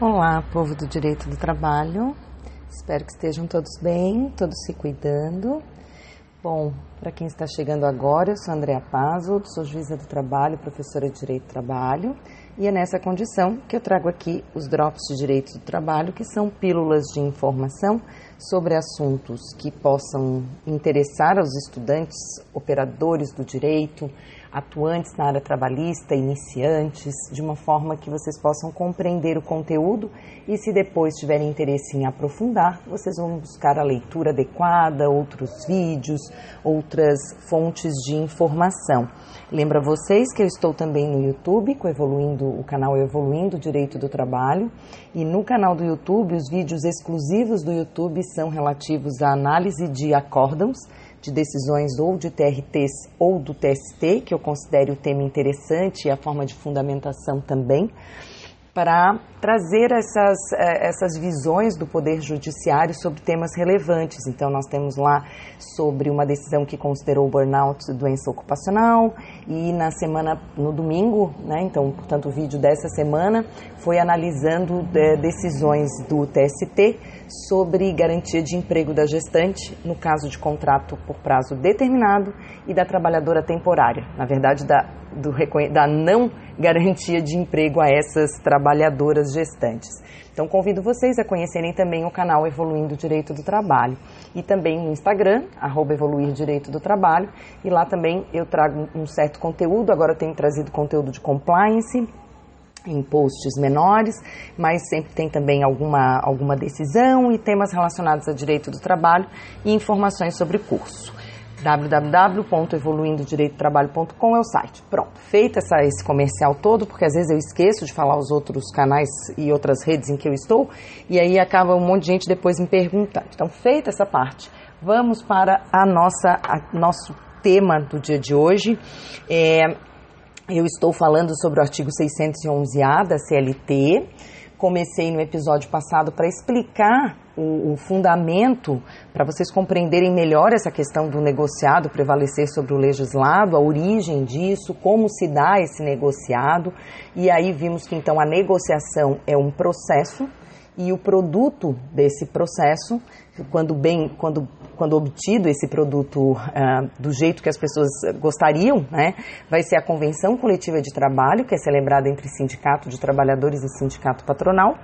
Olá, povo do direito do trabalho. Espero que estejam todos bem, todos se cuidando. Bom, para quem está chegando agora, eu sou Andréa Pazo, sou juíza do trabalho, professora de direito do trabalho, e é nessa condição que eu trago aqui os drops de direito do trabalho, que são pílulas de informação sobre assuntos que possam interessar aos estudantes, operadores do direito, atuantes na área trabalhista, iniciantes, de uma forma que vocês possam compreender o conteúdo e, se depois tiverem interesse em aprofundar, vocês vão buscar a leitura adequada, outros vídeos, outras fontes de informação. Lembra vocês que eu estou também no YouTube, com Evoluindo, o canal Evoluindo Direito do Trabalho, e no canal do YouTube, os vídeos exclusivos do YouTube são relativos à análise de acórdãos de decisões ou de TRTs ou do TST, que eu considero o tema interessante e a forma de fundamentação também para trazer essas, eh, essas visões do Poder Judiciário sobre temas relevantes. Então, nós temos lá sobre uma decisão que considerou burnout doença ocupacional e na semana, no domingo, né, então, portanto, o vídeo dessa semana foi analisando é, decisões do TST sobre garantia de emprego da gestante no caso de contrato por prazo determinado e da trabalhadora temporária. Na verdade, da do, da não garantia de emprego a essas trabalhadoras gestantes. Então, convido vocês a conhecerem também o canal Evoluindo Direito do Trabalho. E também no Instagram, arroba Evoluir Direito do Trabalho, e lá também eu trago um certo conteúdo, agora eu tenho trazido conteúdo de compliance, em posts menores, mas sempre tem também alguma, alguma decisão e temas relacionados a direito do trabalho e informações sobre curso www.evoluindodireitotrabalho.com é o site. Pronto, feito essa, esse comercial todo, porque às vezes eu esqueço de falar os outros canais e outras redes em que eu estou, e aí acaba um monte de gente depois me perguntando. Então, feita essa parte, vamos para a nossa, a, nosso tema do dia de hoje. É, eu estou falando sobre o artigo 611-A da CLT. Comecei no episódio passado para explicar o, o fundamento para vocês compreenderem melhor essa questão do negociado prevalecer sobre o legislado, a origem disso, como se dá esse negociado. E aí vimos que então a negociação é um processo e o produto desse processo, quando bem, quando quando obtido esse produto uh, do jeito que as pessoas gostariam, né, vai ser a convenção coletiva de trabalho, que é celebrada entre sindicato de trabalhadores e sindicato patronal,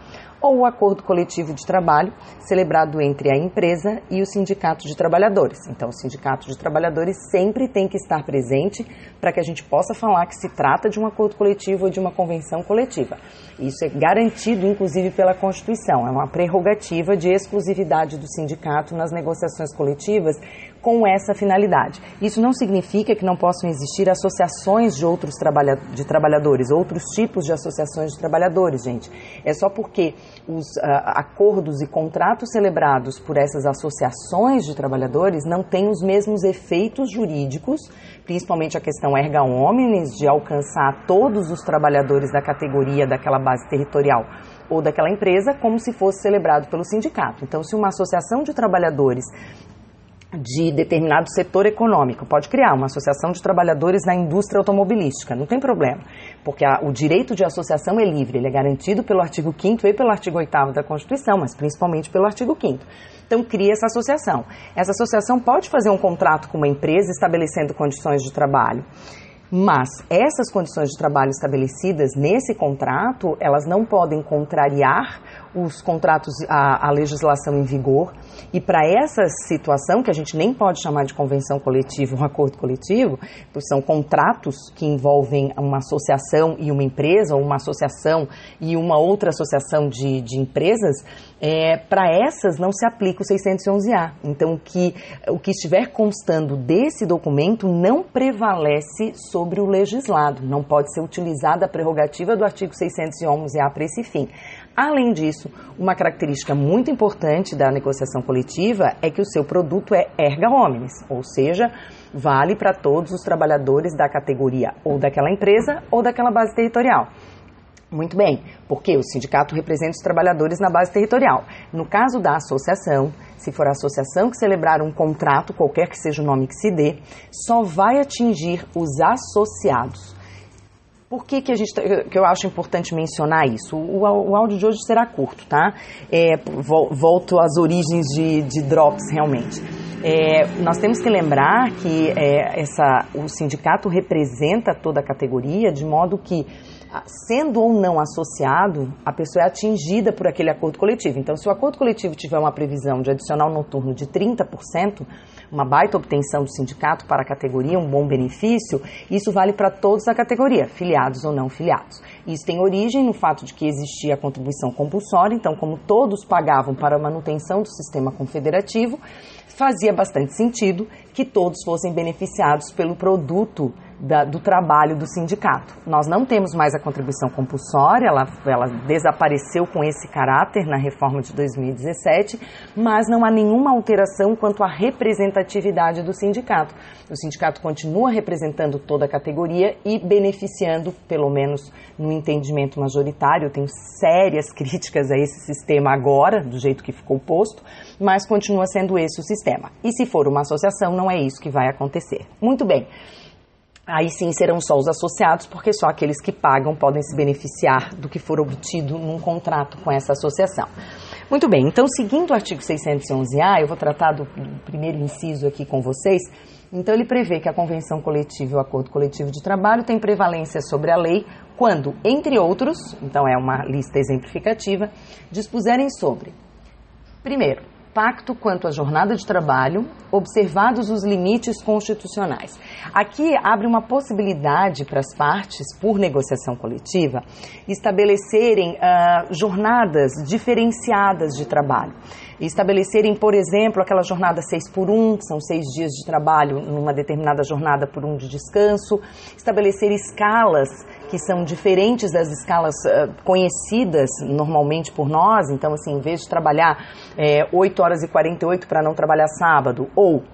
ou o acordo coletivo de trabalho, celebrado entre a empresa e o sindicato de trabalhadores. Então, o sindicato de trabalhadores sempre tem que estar presente para que a gente possa falar que se trata de um acordo coletivo ou de uma convenção coletiva. Isso é garantido, inclusive, pela Constituição. É uma prerrogativa de exclusividade do sindicato nas negociações coletivas com essa finalidade. Isso não significa que não possam existir associações de outros trabalha de trabalhadores, outros tipos de associações de trabalhadores, gente. É só porque os uh, acordos e contratos celebrados por essas associações de trabalhadores não têm os mesmos efeitos jurídicos, principalmente a questão erga omnes, de alcançar todos os trabalhadores da categoria daquela base territorial ou daquela empresa, como se fosse celebrado pelo sindicato. Então, se uma associação de trabalhadores de determinado setor econômico. Pode criar uma associação de trabalhadores na indústria automobilística, não tem problema, porque a, o direito de associação é livre, ele é garantido pelo artigo 5 e pelo artigo 8 da Constituição, mas principalmente pelo artigo 5 Então, cria essa associação. Essa associação pode fazer um contrato com uma empresa estabelecendo condições de trabalho. Mas essas condições de trabalho estabelecidas nesse contrato, elas não podem contrariar os contratos, a, a legislação em vigor. E para essa situação, que a gente nem pode chamar de convenção coletiva ou acordo coletivo, são contratos que envolvem uma associação e uma empresa, ou uma associação e uma outra associação de, de empresas, é, para essas não se aplica o 611A. Então, que, o que estiver constando desse documento não prevalece sobre o legislado, não pode ser utilizada a prerrogativa do artigo 611A para esse fim. Além disso, uma característica muito importante da negociação coletiva é que o seu produto é erga omnes, ou seja, vale para todos os trabalhadores da categoria ou daquela empresa ou daquela base territorial. Muito bem, porque o sindicato representa os trabalhadores na base territorial. No caso da associação, se for a associação que celebrar um contrato, qualquer que seja o nome que se dê, só vai atingir os associados Por que, que, a gente, que eu acho importante mencionar isso? O, o áudio de hoje será curto, tá? É, volto às origens de, de Drops, realmente. É, nós temos que lembrar que é, essa, o sindicato representa toda a categoria, de modo que, sendo ou não associado, a pessoa é atingida por aquele acordo coletivo. Então, se o acordo coletivo tiver uma previsão de adicional noturno de 30%, uma baita obtenção do sindicato para a categoria, um bom benefício, isso vale para todos da categoria, filiados ou não filiados. Isso tem origem no fato de que existia a contribuição compulsória, então, como todos pagavam para a manutenção do sistema confederativo, fazia bastante sentido que todos fossem beneficiados pelo produto da, do trabalho do sindicato. Nós não temos mais a contribuição compulsória, ela, ela desapareceu com esse caráter na reforma de 2017, mas não há nenhuma alteração quanto à representatividade do sindicato. O sindicato continua representando toda a categoria e beneficiando, pelo menos no entendimento majoritário. Eu tenho sérias críticas a esse sistema agora, do jeito que ficou posto, mas continua sendo esse o sistema. E se for uma associação, não é isso que vai acontecer. Muito bem. Aí sim serão só os associados, porque só aqueles que pagam podem se beneficiar do que for obtido num contrato com essa associação. Muito bem, então seguindo o artigo 611-A, eu vou tratar do, primeiro inciso aqui com vocês. Então ele prevê que a convenção coletiva e o acordo coletivo de trabalho têm prevalência sobre a lei quando, entre outros, então é uma lista exemplificativa, dispuserem sobre, primeiro, pacto quanto à jornada de trabalho, observados os limites constitucionais. Aqui abre uma possibilidade para as partes, por negociação coletiva, estabelecerem uh, jornadas diferenciadas de trabalho. Estabelecerem, por exemplo, aquela jornada 6 por 1, que são seis dias de trabalho numa determinada jornada por um de descanso. Estabelecer escalas que são diferentes das escalas uh, conhecidas normalmente por nós. Então, assim, em vez de trabalhar é, 8 horas e 48 para não trabalhar sábado, ou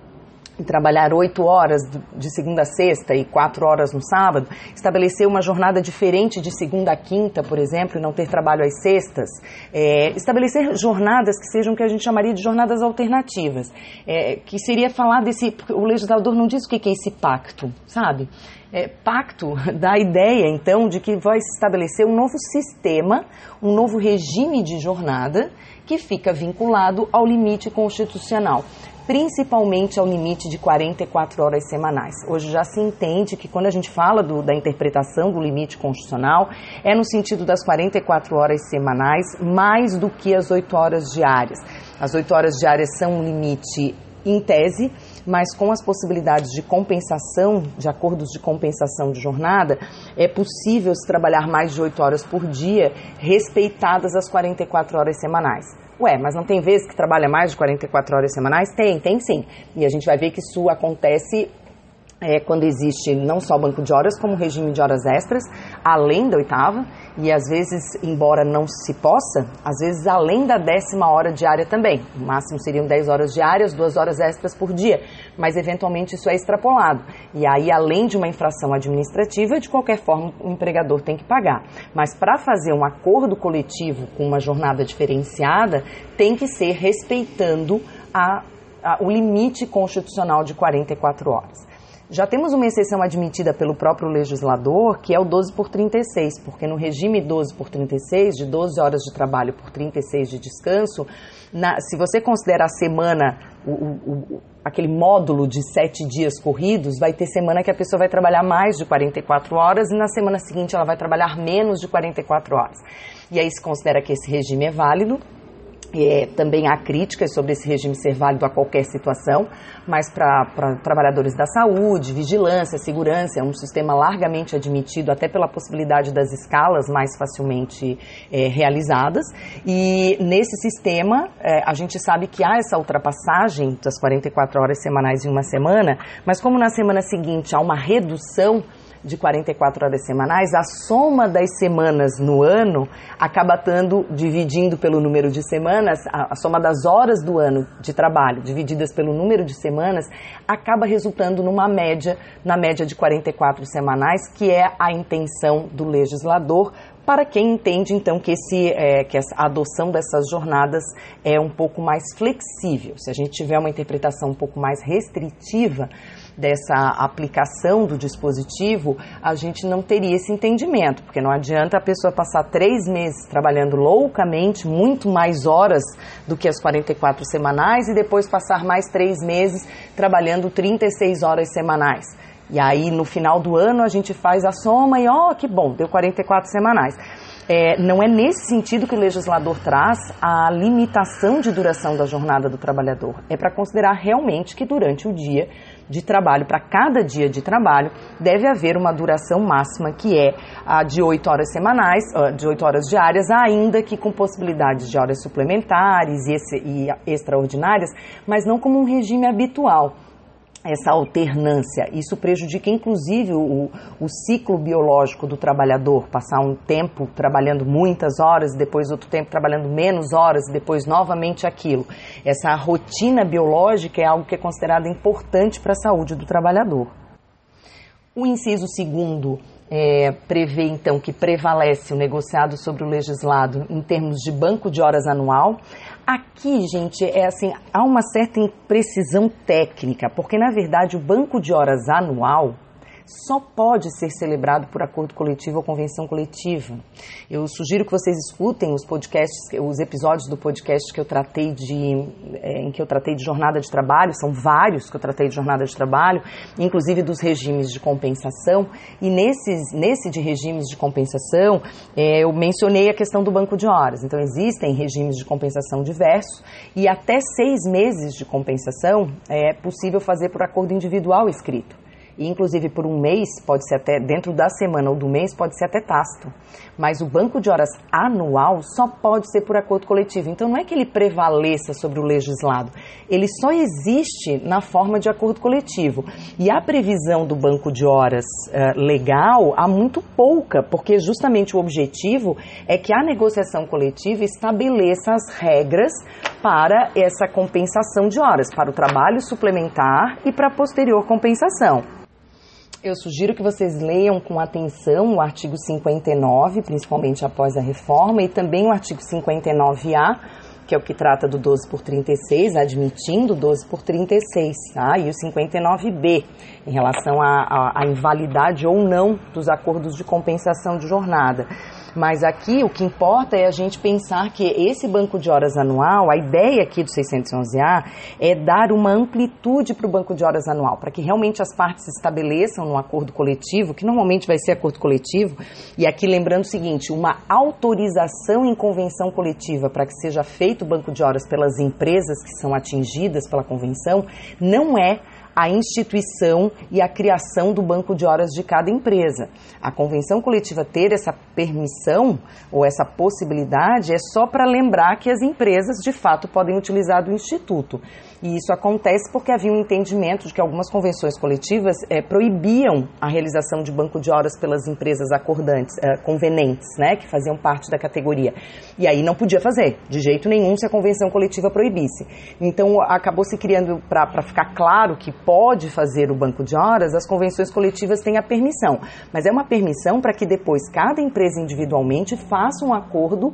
trabalhar oito horas de segunda a sexta e quatro horas no sábado, estabelecer uma jornada diferente de segunda a quinta, por exemplo, e não ter trabalho às sextas, é, estabelecer jornadas que sejam o que a gente chamaria de jornadas alternativas, é, que seria falar desse, o legislador não diz o que é esse pacto, sabe? É, pacto dá a ideia, então, de que vai estabelecer um novo sistema, um novo regime de jornada que fica vinculado ao limite constitucional principalmente ao limite de 44 horas semanais. Hoje já se entende que quando a gente fala do, da interpretação do limite constitucional, é no sentido das 44 horas semanais, mais do que as 8 horas diárias. As 8 horas diárias são um limite em tese, mas com as possibilidades de compensação, de acordos de compensação de jornada, é possível se trabalhar mais de 8 horas por dia, respeitadas as 44 horas semanais. Ué, mas não tem vezes que trabalha mais de 44 horas semanais? Tem, tem sim. E a gente vai ver que isso acontece é, quando existe não só banco de horas, como regime de horas extras, além da oitava, e às vezes, embora não se possa, às vezes além da décima hora diária também. O máximo seriam 10 horas diárias, duas horas extras por dia, mas eventualmente isso é extrapolado. E aí, além de uma infração administrativa, de qualquer forma o empregador tem que pagar. Mas para fazer um acordo coletivo com uma jornada diferenciada, tem que ser respeitando a, a, o limite constitucional de 44 horas. Já temos uma exceção admitida pelo próprio legislador, que é o 12 por 36, porque no regime 12 por 36, de 12 horas de trabalho por 36 de descanso, na, se você considera a semana, o, o, aquele módulo de sete dias corridos, vai ter semana que a pessoa vai trabalhar mais de 44 horas e na semana seguinte ela vai trabalhar menos de 44 horas. E aí se considera que esse regime é válido é, também há críticas sobre esse regime ser válido a qualquer situação, mas para trabalhadores da saúde, vigilância, segurança, é um sistema largamente admitido até pela possibilidade das escalas mais facilmente é, realizadas. E nesse sistema, é, a gente sabe que há essa ultrapassagem das 44 horas semanais em uma semana, mas como na semana seguinte há uma redução de 44 horas semanais, a soma das semanas no ano acaba estando, dividindo pelo número de semanas, a, a, soma das horas do ano de trabalho, divididas pelo número de semanas, acaba resultando numa média, na média de 44 semanais, que é a intenção do legislador, para quem entende então que, esse, é, que a adoção dessas jornadas é um pouco mais flexível. Se a gente tiver uma interpretação um pouco mais restritiva, dessa aplicação do dispositivo, a gente não teria esse entendimento, porque não adianta a pessoa passar três meses trabalhando loucamente, muito mais horas do que as 44 semanais, e depois passar mais três meses trabalhando 36 horas semanais. E aí, no final do ano, a gente faz a soma e, ó, oh, que bom, deu 44 semanais. É, não é nesse sentido que o legislador traz a limitação de duração da jornada do trabalhador. É para considerar realmente que durante o dia de trabalho, para cada dia de trabalho, deve haver uma duração máxima que é a de 8 horas semanais, de 8 horas diárias, ainda que com possibilidades de horas suplementares e extraordinárias, mas não como um regime habitual essa alternância. Isso prejudica inclusive o, o, ciclo biológico do trabalhador, passar um tempo trabalhando muitas horas, depois outro tempo trabalhando menos horas, depois novamente aquilo. Essa rotina biológica é algo que é considerado importante para a saúde do trabalhador. O inciso segundo é, prevê então que prevalece o negociado sobre o legislado em termos de banco de horas anual. Aqui, gente, é assim, há uma certa imprecisão técnica, porque na verdade o banco de horas anual só pode ser celebrado por acordo coletivo ou convenção coletiva. Eu sugiro que vocês escutem os podcasts, os episódios do podcast que eu tratei de, é, em que eu tratei de jornada de trabalho, são vários que eu tratei de jornada de trabalho, inclusive dos regimes de compensação. E nesses, nesse de regimes de compensação, é, eu mencionei a questão do banco de horas. Então existem regimes de compensação diversos e até seis meses de compensação é possível fazer por acordo individual escrito e inclusive por um mês, pode ser até dentro da semana ou do mês, pode ser até tácito. Mas o banco de horas anual só pode ser por acordo coletivo. Então não é que ele prevaleça sobre o legislado, ele só existe na forma de acordo coletivo. E a previsão do banco de horas uh, legal há muito pouca, porque justamente o objetivo é que a negociação coletiva estabeleça as regras para essa compensação de horas, para o trabalho suplementar e para a posterior compensação. Eu sugiro que vocês leiam com atenção o artigo 59, principalmente após a reforma, e também o artigo 59A, que é o que trata do 12 por 36, admitindo 12 por 36, tá? e o 59B, em relação à invalidade ou não dos acordos de compensação de jornada. Mas aqui o que importa é a gente pensar que esse banco de horas anual, a ideia aqui do 611A é dar uma amplitude para o banco de horas anual, para que realmente as partes estabeleçam num acordo coletivo, que normalmente vai ser acordo coletivo, e aqui lembrando o seguinte, uma autorização em convenção coletiva para que seja feito o banco de horas pelas empresas que são atingidas pela convenção, não é a instituição e a criação do banco de horas de cada empresa. A convenção coletiva ter essa permissão ou essa possibilidade é só para lembrar que as empresas de fato podem utilizar do instituto. E isso acontece porque havia um entendimento de que algumas convenções coletivas é, proibiam a realização de banco de horas pelas empresas acordantes, é, convenentes, né, que faziam parte da categoria. E aí não podia fazer, de jeito nenhum, se a convenção coletiva proibisse. Então acabou se criando, para ficar claro que pode fazer o banco de horas, as convenções coletivas têm a permissão. Mas é uma permissão para que depois cada empresa individualmente faça um acordo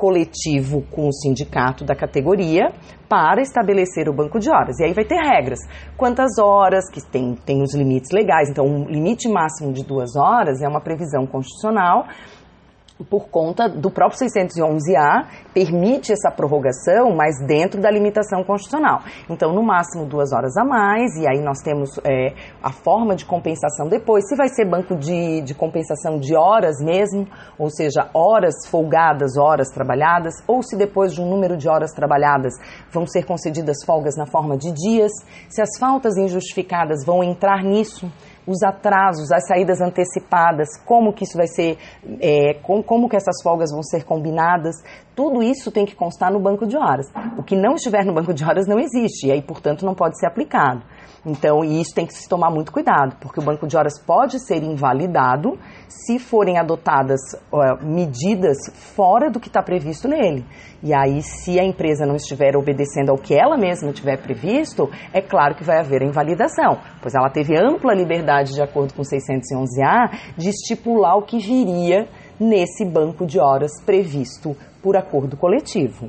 coletivo com o sindicato da categoria para estabelecer o banco de horas. E aí vai ter regras. Quantas horas, que tem, tem os limites legais. Então, um limite máximo de duas horas é uma previsão constitucional por conta do próprio 611A, permite essa prorrogação, mas dentro da limitação constitucional. Então, no máximo duas horas a mais, e aí nós temos é, a forma de compensação depois, se vai ser banco de, de compensação de horas mesmo, ou seja, horas folgadas, horas trabalhadas, ou se depois de um número de horas trabalhadas vão ser concedidas folgas na forma de dias, se as faltas injustificadas vão entrar nisso os atrasos, as saídas antecipadas, como que isso vai ser, é, como, como que essas folgas vão ser combinadas, tudo isso tem que constar no banco de horas. O que não estiver no banco de horas não existe e aí, portanto, não pode ser aplicado. Então, isso tem que se tomar muito cuidado, porque o banco de horas pode ser invalidado se forem adotadas uh, medidas fora do que está previsto nele. E aí, se a empresa não estiver obedecendo ao que ela mesma tiver previsto, é claro que vai haver a invalidação, pois ela teve ampla liberdade, de acordo com 611A, de estipular o que viria nesse banco de horas previsto por acordo coletivo.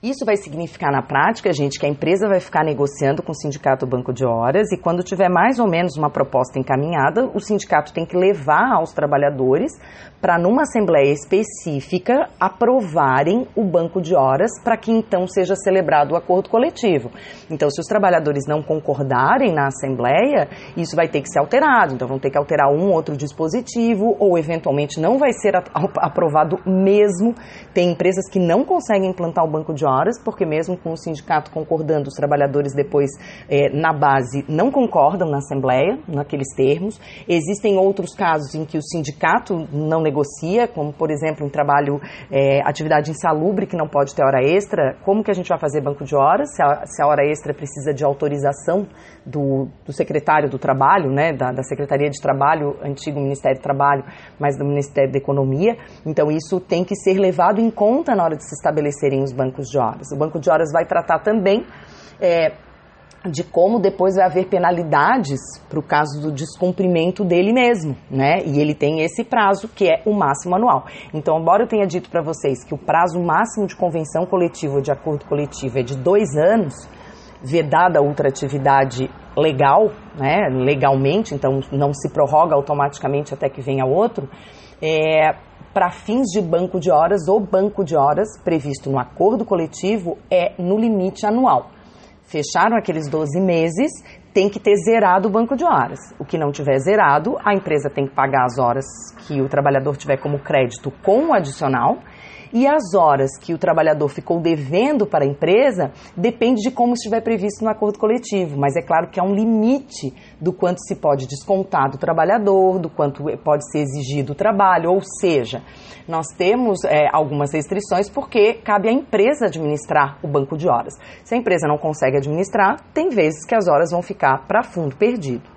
Isso vai significar na prática, gente, que a empresa vai ficar negociando com o sindicato Banco de Horas e quando tiver mais ou menos uma proposta encaminhada, o sindicato tem que levar aos trabalhadores para numa assembleia específica aprovarem o banco de horas para que então seja celebrado o acordo coletivo. Então, se os trabalhadores não concordarem na assembleia, isso vai ter que ser alterado. Então, vão ter que alterar um outro dispositivo ou eventualmente não vai ser aprovado mesmo. Tem empresas que não conseguem implantar o banco de horas porque mesmo com o sindicato concordando, os trabalhadores depois eh, na base não concordam na assembleia naqueles termos. Existem outros casos em que o sindicato não negocia, como por exemplo em trabalho, é, atividade insalubre que não pode ter hora extra, como que a gente vai fazer banco de horas, se a, se a hora extra precisa de autorização do, do secretário do trabalho, né, da, da, Secretaria de Trabalho, antigo Ministério do Trabalho, mas do Ministério da Economia, então isso tem que ser levado em conta na hora de se estabelecerem os bancos de horas. O banco de horas vai tratar também é, de como depois vai haver penalidades para o caso do descumprimento dele mesmo, né? E ele tem esse prazo que é o máximo anual. Então, embora eu tenha dito para vocês que o prazo máximo de convenção coletiva ou de acordo coletivo é de dois anos, vedada a ultratividade legal, né? Legalmente, então não se prorroga automaticamente até que venha outro. É, para fins de banco de horas ou banco de horas previsto no acordo coletivo é no limite anual fecharam aqueles 12 meses, tem que ter zerado o banco de horas. O que não tiver zerado, a empresa tem que pagar as horas que o trabalhador tiver como crédito com o adicional e as horas que o trabalhador ficou devendo para a empresa depende de como estiver previsto no acordo coletivo, mas é claro que há um limite do quanto se pode descontar do trabalhador, do quanto pode ser exigido o trabalho, ou seja, nós temos é, algumas restrições porque cabe à empresa administrar o banco de horas. Se a empresa não consegue administrar, tem vezes que as horas vão ficar para fundo perdido.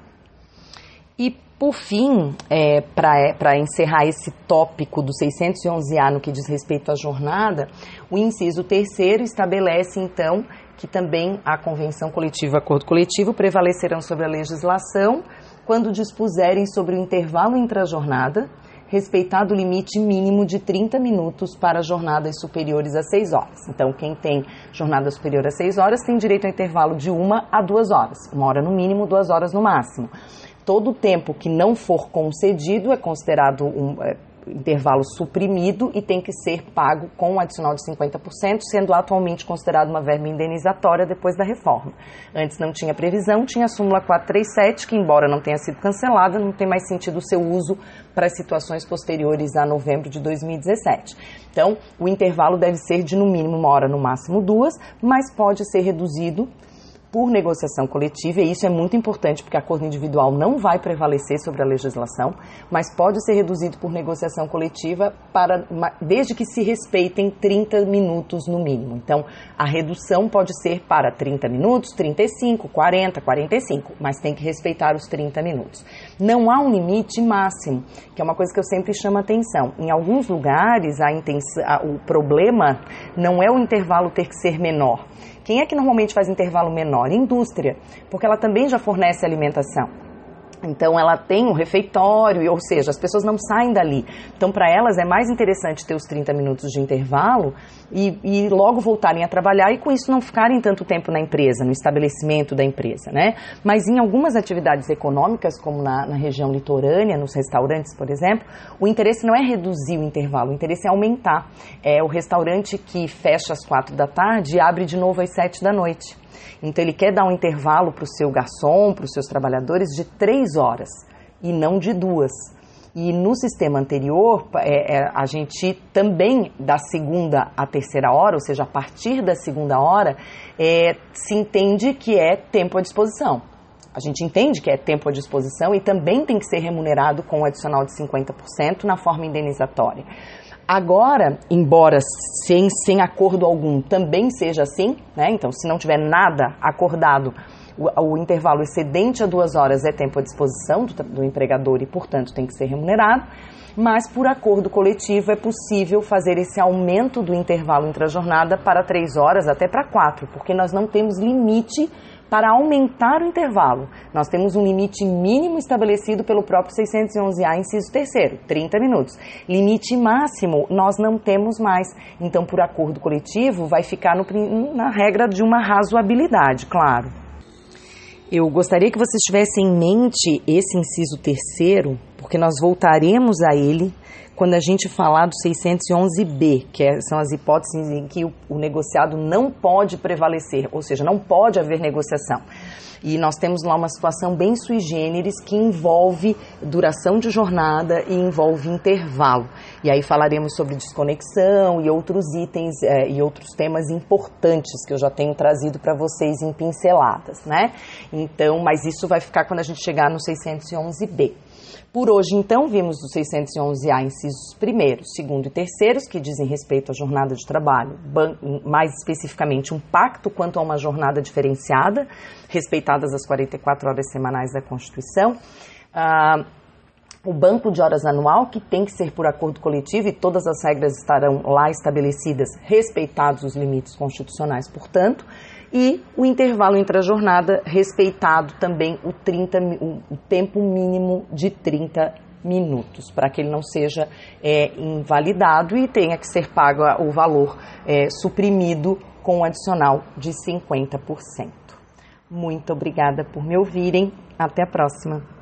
E por fim, é, para encerrar esse tópico do 611A no que diz respeito à jornada, o inciso terceiro estabelece então que também a convenção coletiva acordo coletivo prevalecerão sobre a legislação quando dispuserem sobre o intervalo intra-jornada, respeitado o limite mínimo de 30 minutos para jornadas superiores a 6 horas. Então, quem tem jornada superior a 6 horas tem direito a intervalo de uma a duas horas, uma hora no mínimo, duas horas no máximo todo o tempo que não for concedido é considerado um é, intervalo suprimido e tem que ser pago com um adicional de 50%, sendo atualmente considerado uma verba indenizatória depois da reforma. Antes não tinha previsão, tinha a súmula 437, que embora não tenha sido cancelada, não tem mais sentido o seu uso para situações posteriores a novembro de 2017. Então, o intervalo deve ser de no mínimo uma hora, no máximo duas, mas pode ser reduzido por negociação coletiva, e isso é muito importante porque acordo individual não vai prevalecer sobre a legislação, mas pode ser reduzido por negociação coletiva para desde que se respeitem 30 minutos no mínimo. Então, a redução pode ser para 30 minutos, 35, 40, 45, mas tem que respeitar os 30 minutos. Não há um limite máximo, que é uma coisa que eu sempre chamo atenção. Em alguns lugares, a intenção, a, o problema não é o intervalo ter que ser menor quem é que normalmente faz intervalo menor? Indústria, porque ela também já fornece alimentação. Então ela tem um refeitório, ou seja, as pessoas não saem dali. Então para elas é mais interessante ter os 30 minutos de intervalo e, e, logo voltarem a trabalhar e com isso não ficarem tanto tempo na empresa, no estabelecimento da empresa, né? Mas em algumas atividades econômicas, como na, na região litorânea, nos restaurantes, por exemplo, o interesse não é reduzir o intervalo, o interesse é aumentar. É o restaurante que fecha às quatro da tarde e abre de novo às sete da noite. Então ele quer dar um intervalo para o seu garçom, para os seus trabalhadores de três horas e não de duas. E no sistema anterior, é, é, a gente também, da segunda à terceira hora, ou seja, a partir da segunda hora, é, se entende que é tempo à disposição. A gente entende que é tempo à disposição e também tem que ser remunerado com um adicional de 50% na forma indenizatória. Agora, embora sem, sem acordo algum também seja assim, né? então se não tiver nada acordado, o, o, intervalo excedente a duas horas é tempo à disposição do, do empregador e, portanto, tem que ser remunerado. mas por acordo coletivo é possível fazer esse aumento do intervalo entre a jornada para três horas até para quatro, porque nós não temos limite para aumentar o intervalo. Nós temos um limite mínimo estabelecido pelo próprio 611A, inciso 3 30 minutos. Limite máximo nós não temos mais. Então, por acordo coletivo, vai ficar no, na regra de uma razoabilidade, claro. Eu gostaria que vocês tivessem em mente esse inciso terceiro, porque nós voltaremos a ele quando a gente falar do 611B, que é, são as hipóteses em que o, o negociado não pode prevalecer, ou seja, não pode haver negociação. E nós temos lá uma situação bem sui generis que envolve duração de jornada e envolve intervalo. E aí falaremos sobre desconexão e outros itens é, e outros temas importantes que eu já tenho trazido para vocês em pinceladas, né? Então, mas isso vai ficar quando a gente chegar no 611B. Por hoje, então, vimos os 611A incisos primeiros, segundo e terceiros, que dizem respeito à jornada de trabalho, mais especificamente um pacto quanto a uma jornada diferenciada, respeitadas as 44 horas semanais da Constituição. Ah, o banco de horas anual, que tem que ser por acordo coletivo e todas as regras estarão lá estabelecidas, respeitados os limites constitucionais, portanto, e o intervalo entre a jornada respeitado também o, 30, o tempo mínimo de 30 minutos, para que ele não seja é, invalidado e tenha que ser pago o valor é, suprimido com um adicional de 50%. Muito obrigada por me ouvirem. Até a próxima.